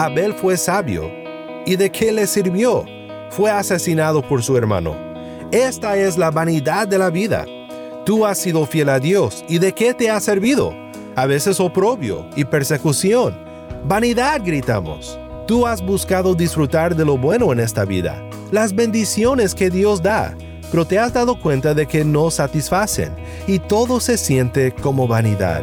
Abel fue sabio. ¿Y de qué le sirvió? Fue asesinado por su hermano. Esta es la vanidad de la vida. Tú has sido fiel a Dios. ¿Y de qué te ha servido? A veces oprobio y persecución. Vanidad, gritamos. Tú has buscado disfrutar de lo bueno en esta vida, las bendiciones que Dios da, pero te has dado cuenta de que no satisfacen y todo se siente como vanidad.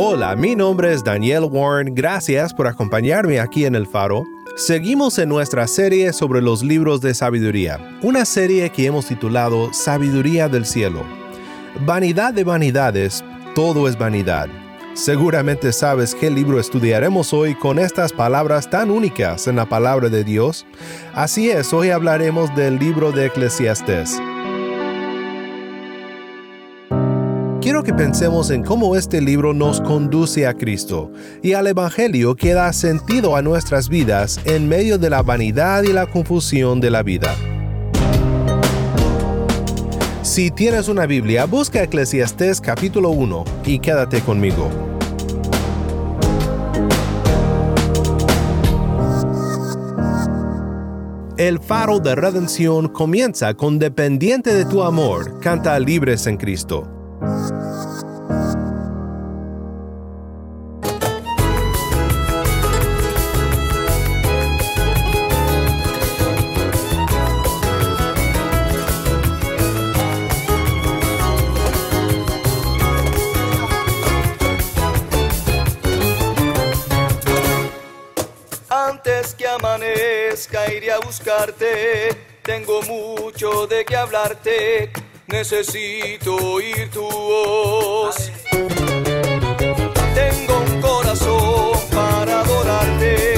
Hola, mi nombre es Daniel Warren. Gracias por acompañarme aquí en El Faro. Seguimos en nuestra serie sobre los libros de sabiduría, una serie que hemos titulado Sabiduría del Cielo. Vanidad de vanidades, todo es vanidad. Seguramente sabes qué libro estudiaremos hoy con estas palabras tan únicas en la palabra de Dios. Así es, hoy hablaremos del libro de Eclesiastés. Que pensemos en cómo este libro nos conduce a Cristo y al Evangelio que da sentido a nuestras vidas en medio de la vanidad y la confusión de la vida. Si tienes una Biblia, busca Eclesiastés capítulo 1 y quédate conmigo. El faro de redención comienza con Dependiente de tu amor, canta libres en Cristo. Buscarte. Tengo mucho de qué hablarte. Necesito oír tu voz. Tengo un corazón para adorarte.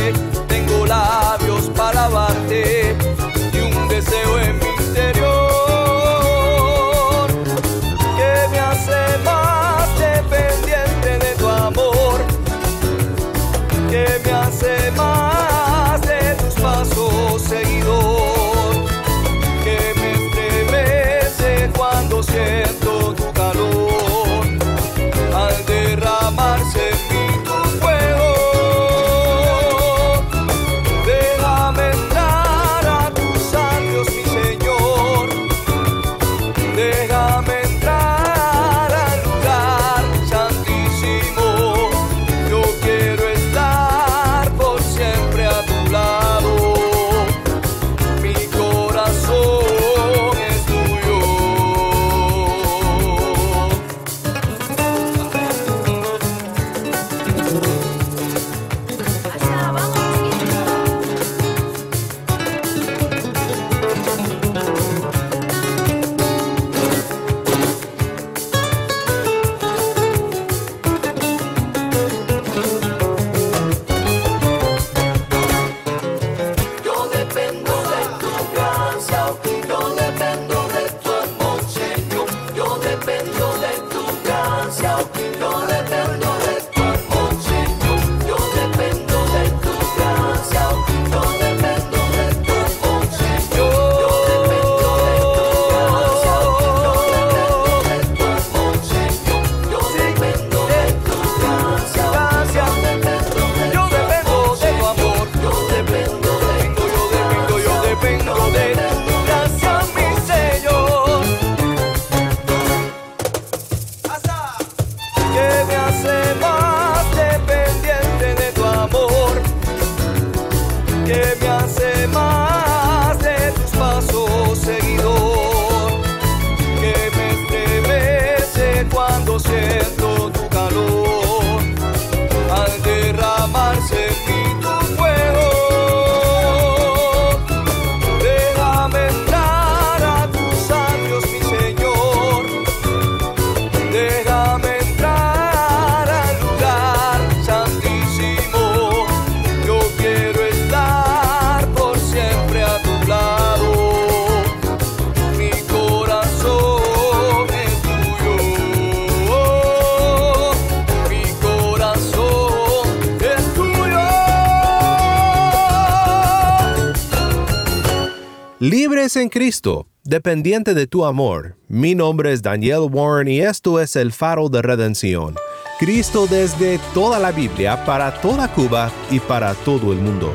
Libres en Cristo, dependiente de tu amor. Mi nombre es Daniel Warren y esto es el faro de redención. Cristo desde toda la Biblia, para toda Cuba y para todo el mundo.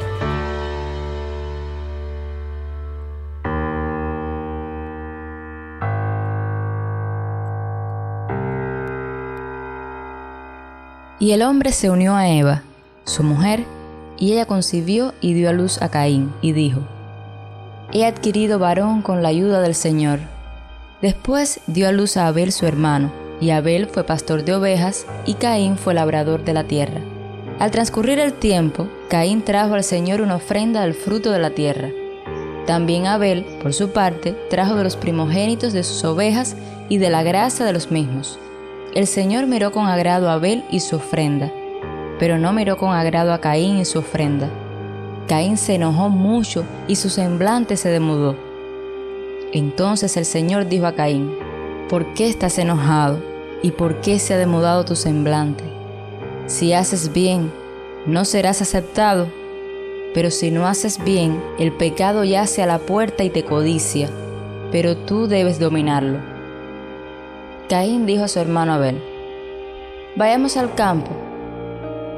Y el hombre se unió a Eva, su mujer, y ella concibió y dio a luz a Caín, y dijo, He adquirido varón con la ayuda del Señor. Después dio a luz a Abel su hermano, y Abel fue pastor de ovejas, y Caín fue labrador de la tierra. Al transcurrir el tiempo, Caín trajo al Señor una ofrenda del fruto de la tierra. También Abel, por su parte, trajo de los primogénitos de sus ovejas y de la grasa de los mismos. El Señor miró con agrado a Abel y su ofrenda, pero no miró con agrado a Caín y su ofrenda. Caín se enojó mucho y su semblante se demudó. Entonces el Señor dijo a Caín, ¿por qué estás enojado y por qué se ha demudado tu semblante? Si haces bien, no serás aceptado, pero si no haces bien, el pecado yace a la puerta y te codicia, pero tú debes dominarlo. Caín dijo a su hermano Abel, Vayamos al campo.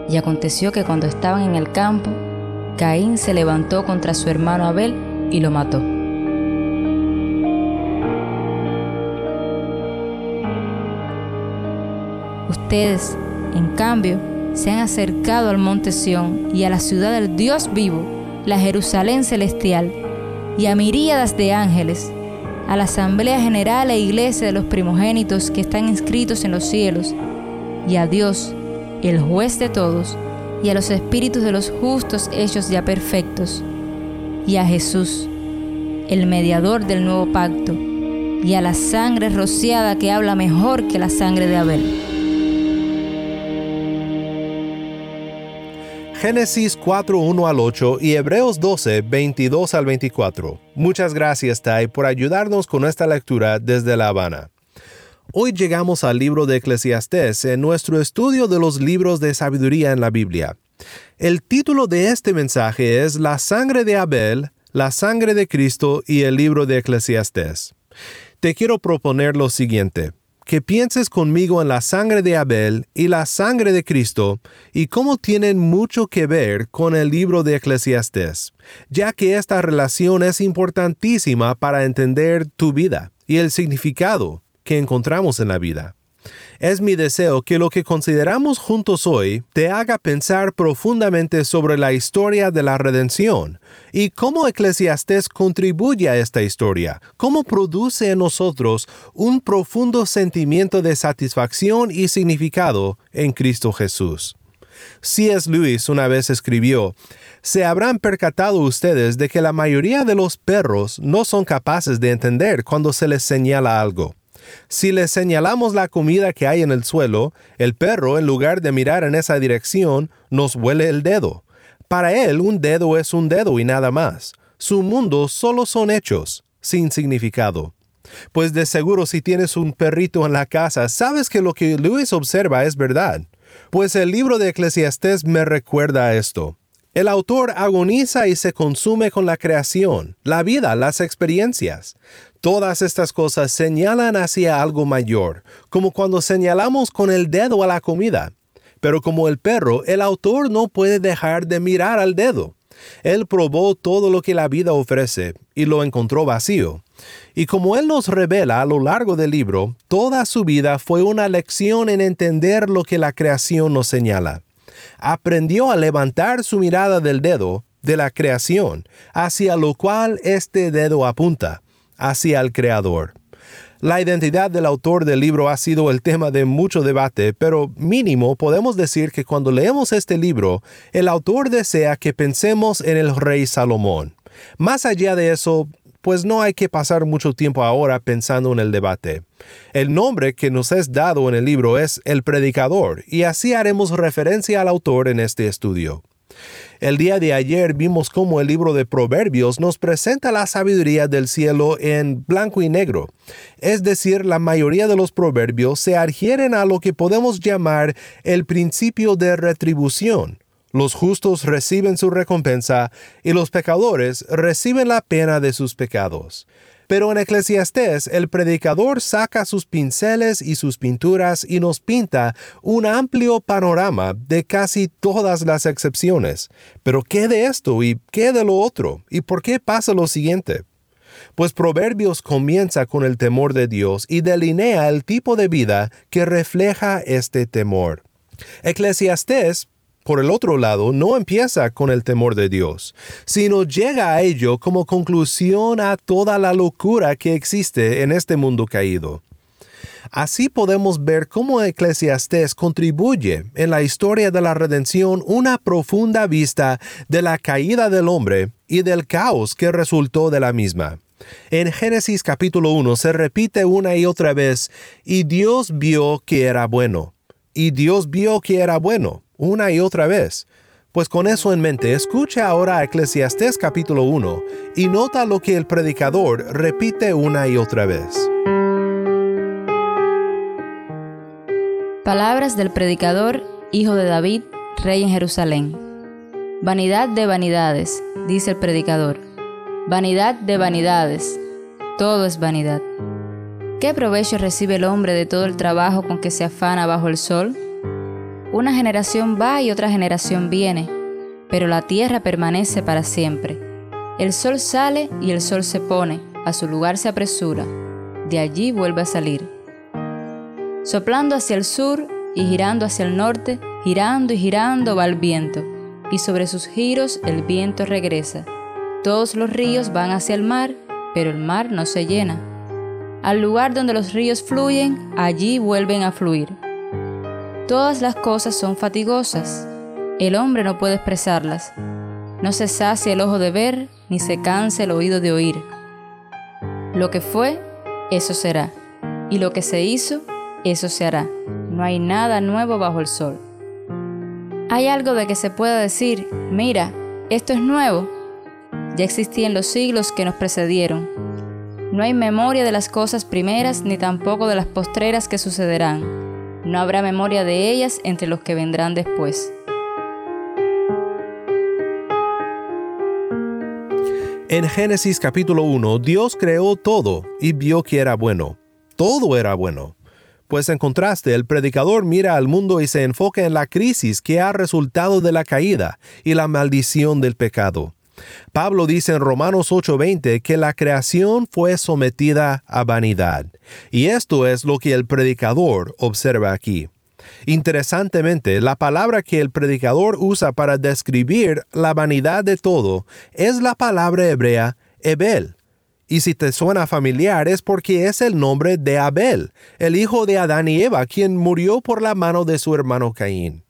Y aconteció que cuando estaban en el campo, Caín se levantó contra su hermano Abel y lo mató. Ustedes, en cambio, se han acercado al monte Sión y a la ciudad del Dios vivo, la Jerusalén celestial, y a miríadas de ángeles, a la asamblea general e iglesia de los primogénitos que están inscritos en los cielos, y a Dios, el juez de todos, y a los espíritus de los justos hechos ya perfectos, y a Jesús, el mediador del nuevo pacto, y a la sangre rociada que habla mejor que la sangre de Abel. Génesis 4, 1 al 8 y Hebreos 12, 22 al 24. Muchas gracias, Tai, por ayudarnos con esta lectura desde La Habana. Hoy llegamos al libro de Eclesiastés en nuestro estudio de los libros de sabiduría en la Biblia. El título de este mensaje es La sangre de Abel, la sangre de Cristo y el libro de Eclesiastés. Te quiero proponer lo siguiente que pienses conmigo en la sangre de Abel y la sangre de Cristo y cómo tienen mucho que ver con el libro de Eclesiastés, ya que esta relación es importantísima para entender tu vida y el significado que encontramos en la vida. Es mi deseo que lo que consideramos juntos hoy te haga pensar profundamente sobre la historia de la redención y cómo Eclesiastés contribuye a esta historia, cómo produce en nosotros un profundo sentimiento de satisfacción y significado en Cristo Jesús. C.S. Lewis una vez escribió, Se habrán percatado ustedes de que la mayoría de los perros no son capaces de entender cuando se les señala algo. Si le señalamos la comida que hay en el suelo, el perro, en lugar de mirar en esa dirección, nos huele el dedo. Para él un dedo es un dedo y nada más. Su mundo solo son hechos, sin significado. Pues de seguro si tienes un perrito en la casa, sabes que lo que Luis observa es verdad. Pues el libro de Eclesiastés me recuerda a esto. El autor agoniza y se consume con la creación, la vida, las experiencias. Todas estas cosas señalan hacia algo mayor, como cuando señalamos con el dedo a la comida. Pero como el perro, el autor no puede dejar de mirar al dedo. Él probó todo lo que la vida ofrece y lo encontró vacío. Y como Él nos revela a lo largo del libro, toda su vida fue una lección en entender lo que la creación nos señala. Aprendió a levantar su mirada del dedo, de la creación, hacia lo cual este dedo apunta, hacia el Creador. La identidad del autor del libro ha sido el tema de mucho debate, pero mínimo podemos decir que cuando leemos este libro, el autor desea que pensemos en el rey Salomón. Más allá de eso, pues no hay que pasar mucho tiempo ahora pensando en el debate. El nombre que nos es dado en el libro es El Predicador, y así haremos referencia al autor en este estudio. El día de ayer vimos cómo el libro de Proverbios nos presenta la sabiduría del cielo en blanco y negro. Es decir, la mayoría de los proverbios se adhieren a lo que podemos llamar el principio de retribución, Los justos reciben su recompensa y los pecadores reciben la pena de sus pecados. Pero en Eclesiastés el predicador saca sus pinceles y sus pinturas y nos pinta un amplio panorama de casi todas las excepciones. Pero ¿qué de esto y qué de lo otro? ¿Y por qué pasa lo siguiente? Pues Proverbios comienza con el temor de Dios y delinea el tipo de vida que refleja este temor. Eclesiastés por el otro lado, no empieza con el temor de Dios, sino llega a ello como conclusión a toda la locura que existe en este mundo caído. Así podemos ver cómo Eclesiastés contribuye en la historia de la redención una profunda vista de la caída del hombre y del caos que resultó de la misma. En Génesis capítulo 1 se repite una y otra vez, y Dios vio que era bueno, y Dios vio que era bueno una y otra vez. Pues con eso en mente, escucha ahora Eclesiastés capítulo 1 y nota lo que el predicador repite una y otra vez. Palabras del predicador, hijo de David, rey en Jerusalén. Vanidad de vanidades, dice el predicador. Vanidad de vanidades, todo es vanidad. ¿Qué provecho recibe el hombre de todo el trabajo con que se afana bajo el sol? Una generación va y otra generación viene, pero la tierra permanece para siempre. El sol sale y el sol se pone, a su lugar se apresura, de allí vuelve a salir. Soplando hacia el sur y girando hacia el norte, girando y girando va el viento, y sobre sus giros el viento regresa. Todos los ríos van hacia el mar, pero el mar no se llena. Al lugar donde los ríos fluyen, allí vuelven a fluir. Todas las cosas son fatigosas. El hombre no puede expresarlas. No se sacia el ojo de ver, ni se cansa el oído de oír. Lo que fue, eso será. Y lo que se hizo, eso se hará. No hay nada nuevo bajo el sol. ¿Hay algo de que se pueda decir, mira, esto es nuevo? Ya existía en los siglos que nos precedieron. No hay memoria de las cosas primeras ni tampoco de las postreras que sucederán no habrá memoria de ellas entre los que vendrán después. En Génesis capítulo 1, Dios creó todo y vio que era bueno. Todo era bueno. Pues en contraste, el predicador mira al mundo y se enfoca en la crisis que ha resultado de la caída y la maldición del pecado. Pablo dice en Romanos 8:20 que la creación fue sometida a vanidad, y esto es lo que el predicador observa aquí. Interesantemente, la palabra que el predicador usa para describir la vanidad de todo es la palabra hebrea Ebel. Y si te suena familiar es porque es el nombre de Abel, el hijo de Adán y Eva, quien murió por la mano de su hermano Caín.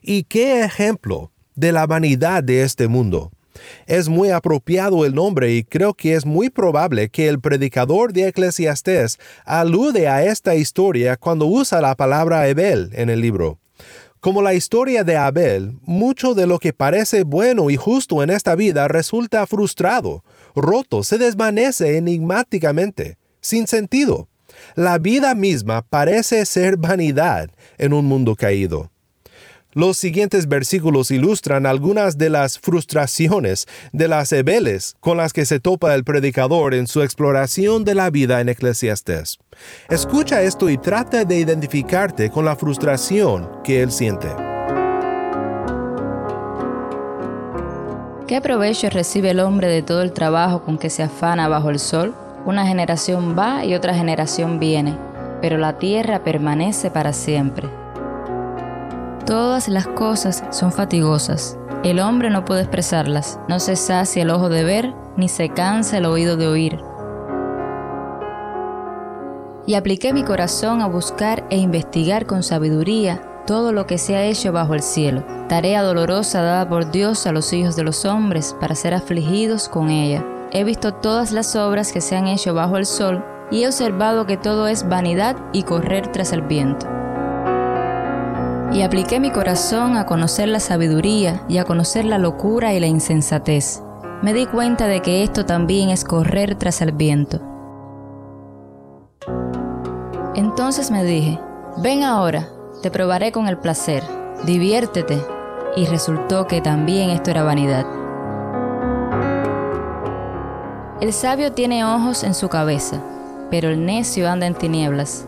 ¿Y qué ejemplo de la vanidad de este mundo? Es muy apropiado el nombre y creo que es muy probable que el predicador de Eclesiastés alude a esta historia cuando usa la palabra Abel en el libro. Como la historia de Abel, mucho de lo que parece bueno y justo en esta vida resulta frustrado, roto, se desvanece enigmáticamente, sin sentido. La vida misma parece ser vanidad en un mundo caído. Los siguientes versículos ilustran algunas de las frustraciones de las ebeles con las que se topa el predicador en su exploración de la vida en Eclesiastés. Escucha esto y trata de identificarte con la frustración que él siente. ¿Qué provecho recibe el hombre de todo el trabajo con que se afana bajo el sol? Una generación va y otra generación viene, pero la tierra permanece para siempre. Todas las cosas son fatigosas. El hombre no puede expresarlas. No se sacia el ojo de ver, ni se cansa el oído de oír. Y apliqué mi corazón a buscar e investigar con sabiduría todo lo que se ha hecho bajo el cielo, tarea dolorosa dada por Dios a los hijos de los hombres para ser afligidos con ella. He visto todas las obras que se han hecho bajo el sol y he observado que todo es vanidad y correr tras el viento y apliqué mi corazón a conocer la sabiduría y a conocer la locura y la insensatez. Me di cuenta de que esto también es correr tras el viento. Entonces me dije, ven ahora, te probaré con el placer, diviértete, y resultó que también esto era vanidad. El sabio tiene ojos en su cabeza, pero el necio anda en tinieblas,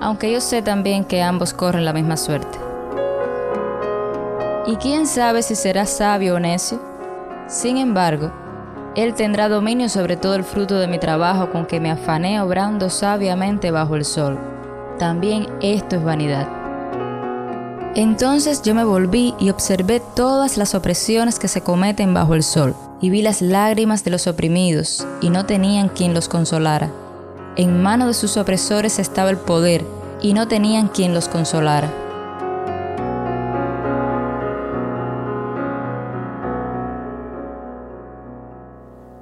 aunque yo sé también que ambos corren la misma suerte. ¿Y quién sabe si será sabio o necio? Sin embargo, él tendrá dominio sobre todo el fruto de mi trabajo con que me afané obrando sabiamente bajo el sol. También esto es vanidad. Entonces yo me volví y observé todas las opresiones que se cometen bajo el sol, y vi las lágrimas de los oprimidos, y no tenían quien los consolara. En mano de sus opresores estaba el poder, y no tenían quien los consolara.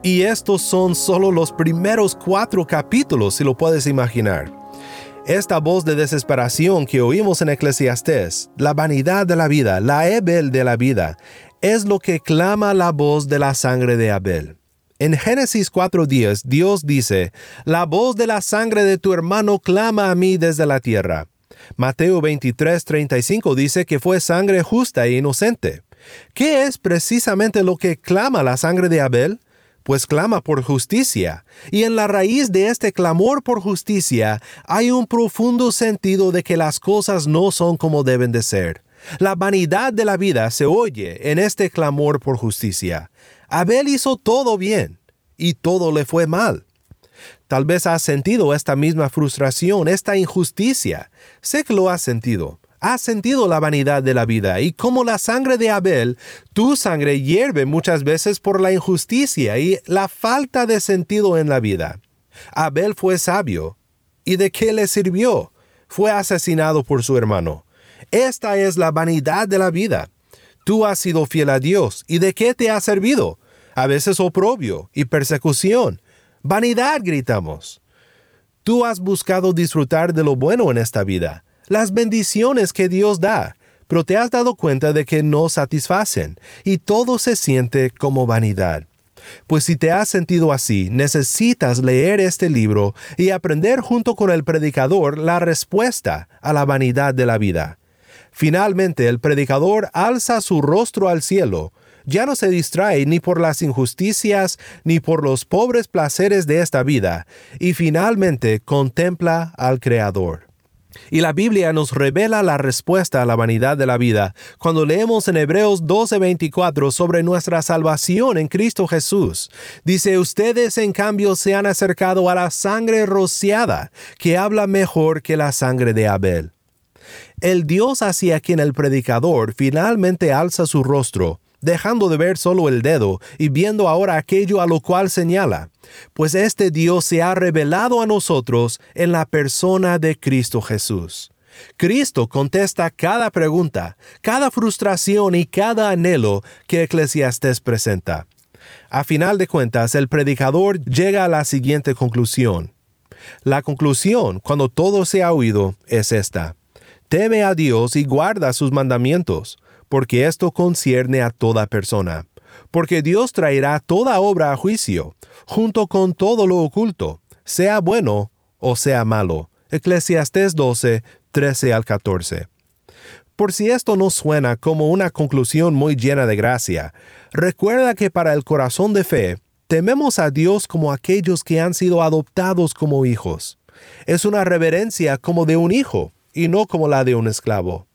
Y estos son solo los primeros cuatro capítulos, si lo puedes imaginar. Esta voz de desesperación que oímos en Eclesiastés, la vanidad de la vida, la Ebel de la vida, es lo que clama la voz de la sangre de Abel. En Génesis 4.10 Dios dice, La voz de la sangre de tu hermano clama a mí desde la tierra. Mateo 23.35 dice que fue sangre justa e inocente. ¿Qué es precisamente lo que clama la sangre de Abel? pues clama por justicia, y en la raíz de este clamor por justicia hay un profundo sentido de que las cosas no son como deben de ser. La vanidad de la vida se oye en este clamor por justicia. Abel hizo todo bien, y todo le fue mal. Tal vez has sentido esta misma frustración, esta injusticia. Sé que lo has sentido has sentido la vanidad de la vida y como la sangre de Abel, tu sangre hierve muchas veces por la injusticia y la falta de sentido en la vida. Abel fue sabio. ¿Y de qué le sirvió? Fue asesinado por su hermano. Esta es la vanidad de la vida. Tú has sido fiel a Dios. ¿Y de qué te ha servido? A veces oprobio y persecución. Vanidad, gritamos. Tú has buscado disfrutar de lo bueno en esta vida las bendiciones que Dios da, pero te has dado cuenta de que no satisfacen y todo se siente como vanidad. Pues si te has sentido así, necesitas leer este libro y aprender junto con el predicador la respuesta a la vanidad de la vida. Finalmente el predicador alza su rostro al cielo, ya no se distrae ni por las injusticias ni por los pobres placeres de esta vida, y finalmente contempla al Creador. Y la Biblia nos revela la respuesta a la vanidad de la vida cuando leemos en Hebreos 12:24 sobre nuestra salvación en Cristo Jesús. Dice, ustedes en cambio se han acercado a la sangre rociada, que habla mejor que la sangre de Abel. El Dios hacia quien el predicador finalmente alza su rostro dejando de ver solo el dedo y viendo ahora aquello a lo cual señala, pues este Dios se ha revelado a nosotros en la persona de Cristo Jesús. Cristo contesta cada pregunta, cada frustración y cada anhelo que Eclesiastes presenta. A final de cuentas, el predicador llega a la siguiente conclusión. La conclusión, cuando todo se ha oído, es esta. Teme a Dios y guarda sus mandamientos, porque esto concierne a toda persona. Porque Dios traerá toda obra a juicio, junto con todo lo oculto, sea bueno o sea malo. Eclesiastés 12, 13 al 14. Por si esto no suena como una conclusión muy llena de gracia, recuerda que para el corazón de fe, tememos a Dios como aquellos que han sido adoptados como hijos. Es una reverencia como de un hijo y no como la de un esclavo.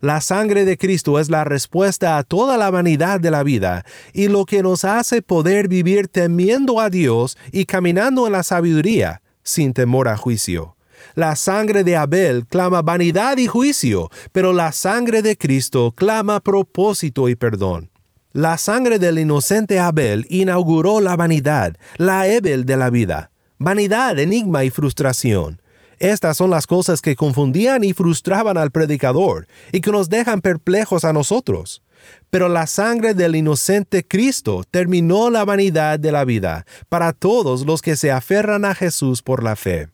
La sangre de Cristo es la respuesta a toda la vanidad de la vida y lo que nos hace poder vivir temiendo a Dios y caminando en la sabiduría, sin temor a juicio. La sangre de Abel clama vanidad y juicio, pero la sangre de Cristo clama propósito y perdón. La sangre del inocente Abel inauguró la vanidad, la Ebel de la vida. Vanidad, enigma y frustración. Estas son las cosas que confundían y frustraban al predicador y que nos dejan perplejos a nosotros. Pero la sangre del inocente Cristo terminó la vanidad de la vida para todos los que se aferran a Jesús por la fe.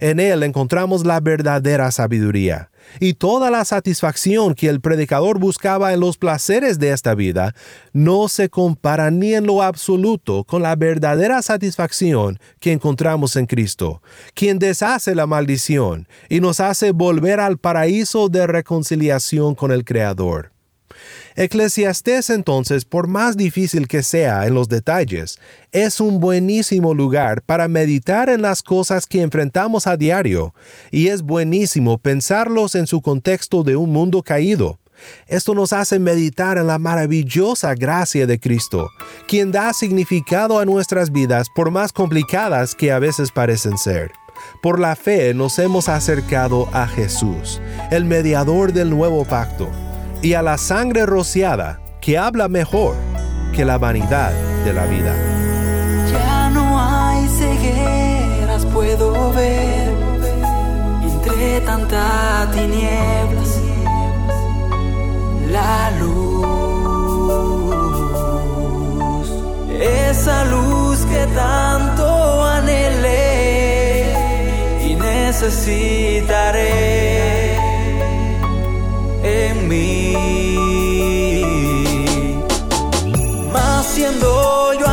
En él encontramos la verdadera sabiduría, y toda la satisfacción que el predicador buscaba en los placeres de esta vida no se compara ni en lo absoluto con la verdadera satisfacción que encontramos en Cristo, quien deshace la maldición y nos hace volver al paraíso de reconciliación con el Creador. Eclesiastés entonces, por más difícil que sea en los detalles, es un buenísimo lugar para meditar en las cosas que enfrentamos a diario, y es buenísimo pensarlos en su contexto de un mundo caído. Esto nos hace meditar en la maravillosa gracia de Cristo, quien da significado a nuestras vidas por más complicadas que a veces parecen ser. Por la fe nos hemos acercado a Jesús, el mediador del nuevo pacto y a la sangre rociada que habla mejor que la vanidad de la vida. Ya no hay cegueras, puedo ver entre tanta tinieblas la luz, esa luz que tanto anhelé y necesitaré en mí. Más siendo yo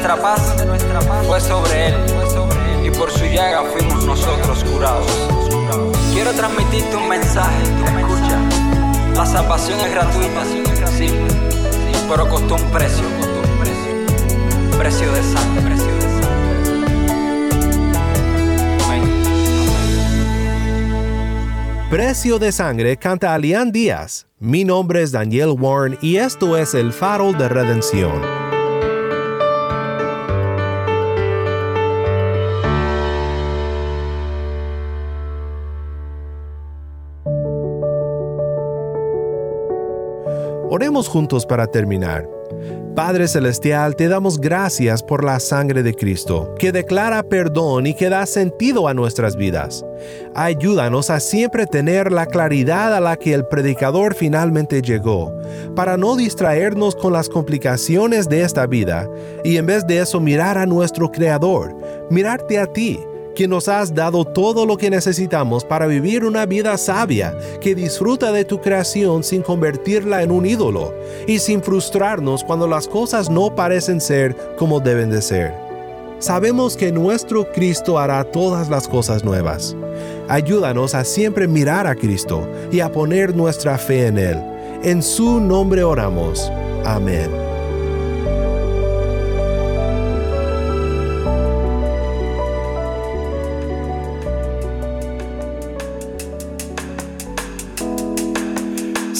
nuestra paz fue sobre él. Y por su llaga fuimos nosotros curados. Quiero transmitirte un mensaje, escucha. La salvación es gratuita, sí, pero costó un precio, un precio. De sangre, precio de Precio de sangre canta Alian Díaz. Mi nombre es Daniel Warren y esto es El Faro de Redención. Oremos juntos para terminar. Padre Celestial, te damos gracias por la sangre de Cristo, que declara perdón y que da sentido a nuestras vidas. Ayúdanos a siempre tener la claridad a la que el predicador finalmente llegó, para no distraernos con las complicaciones de esta vida y en vez de eso mirar a nuestro Creador, mirarte a ti que nos has dado todo lo que necesitamos para vivir una vida sabia, que disfruta de tu creación sin convertirla en un ídolo y sin frustrarnos cuando las cosas no parecen ser como deben de ser. Sabemos que nuestro Cristo hará todas las cosas nuevas. Ayúdanos a siempre mirar a Cristo y a poner nuestra fe en Él. En su nombre oramos. Amén.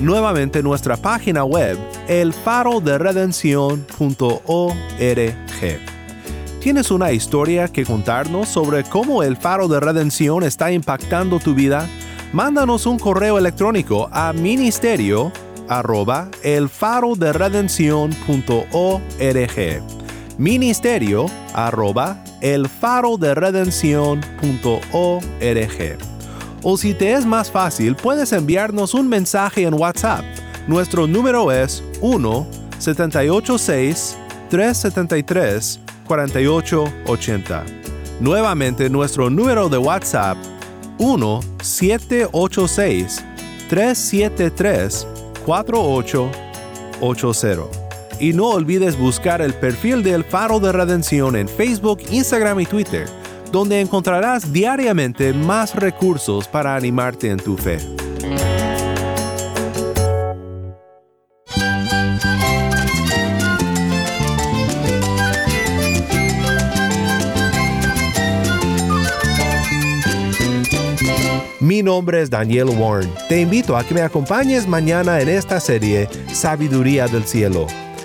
Nuevamente nuestra página web elfaroderedencion.org. ¿Tienes una historia que contarnos sobre cómo el faro de redención está impactando tu vida? Mándanos un correo electrónico a ministerio arroba ministerio arroba o si te es más fácil, puedes enviarnos un mensaje en WhatsApp. Nuestro número es 1-786-373-4880. Nuevamente nuestro número de WhatsApp 1-786-373-4880. Y no olvides buscar el perfil del Faro de Redención en Facebook, Instagram y Twitter donde encontrarás diariamente más recursos para animarte en tu fe. Mi nombre es Daniel Warren. Te invito a que me acompañes mañana en esta serie Sabiduría del Cielo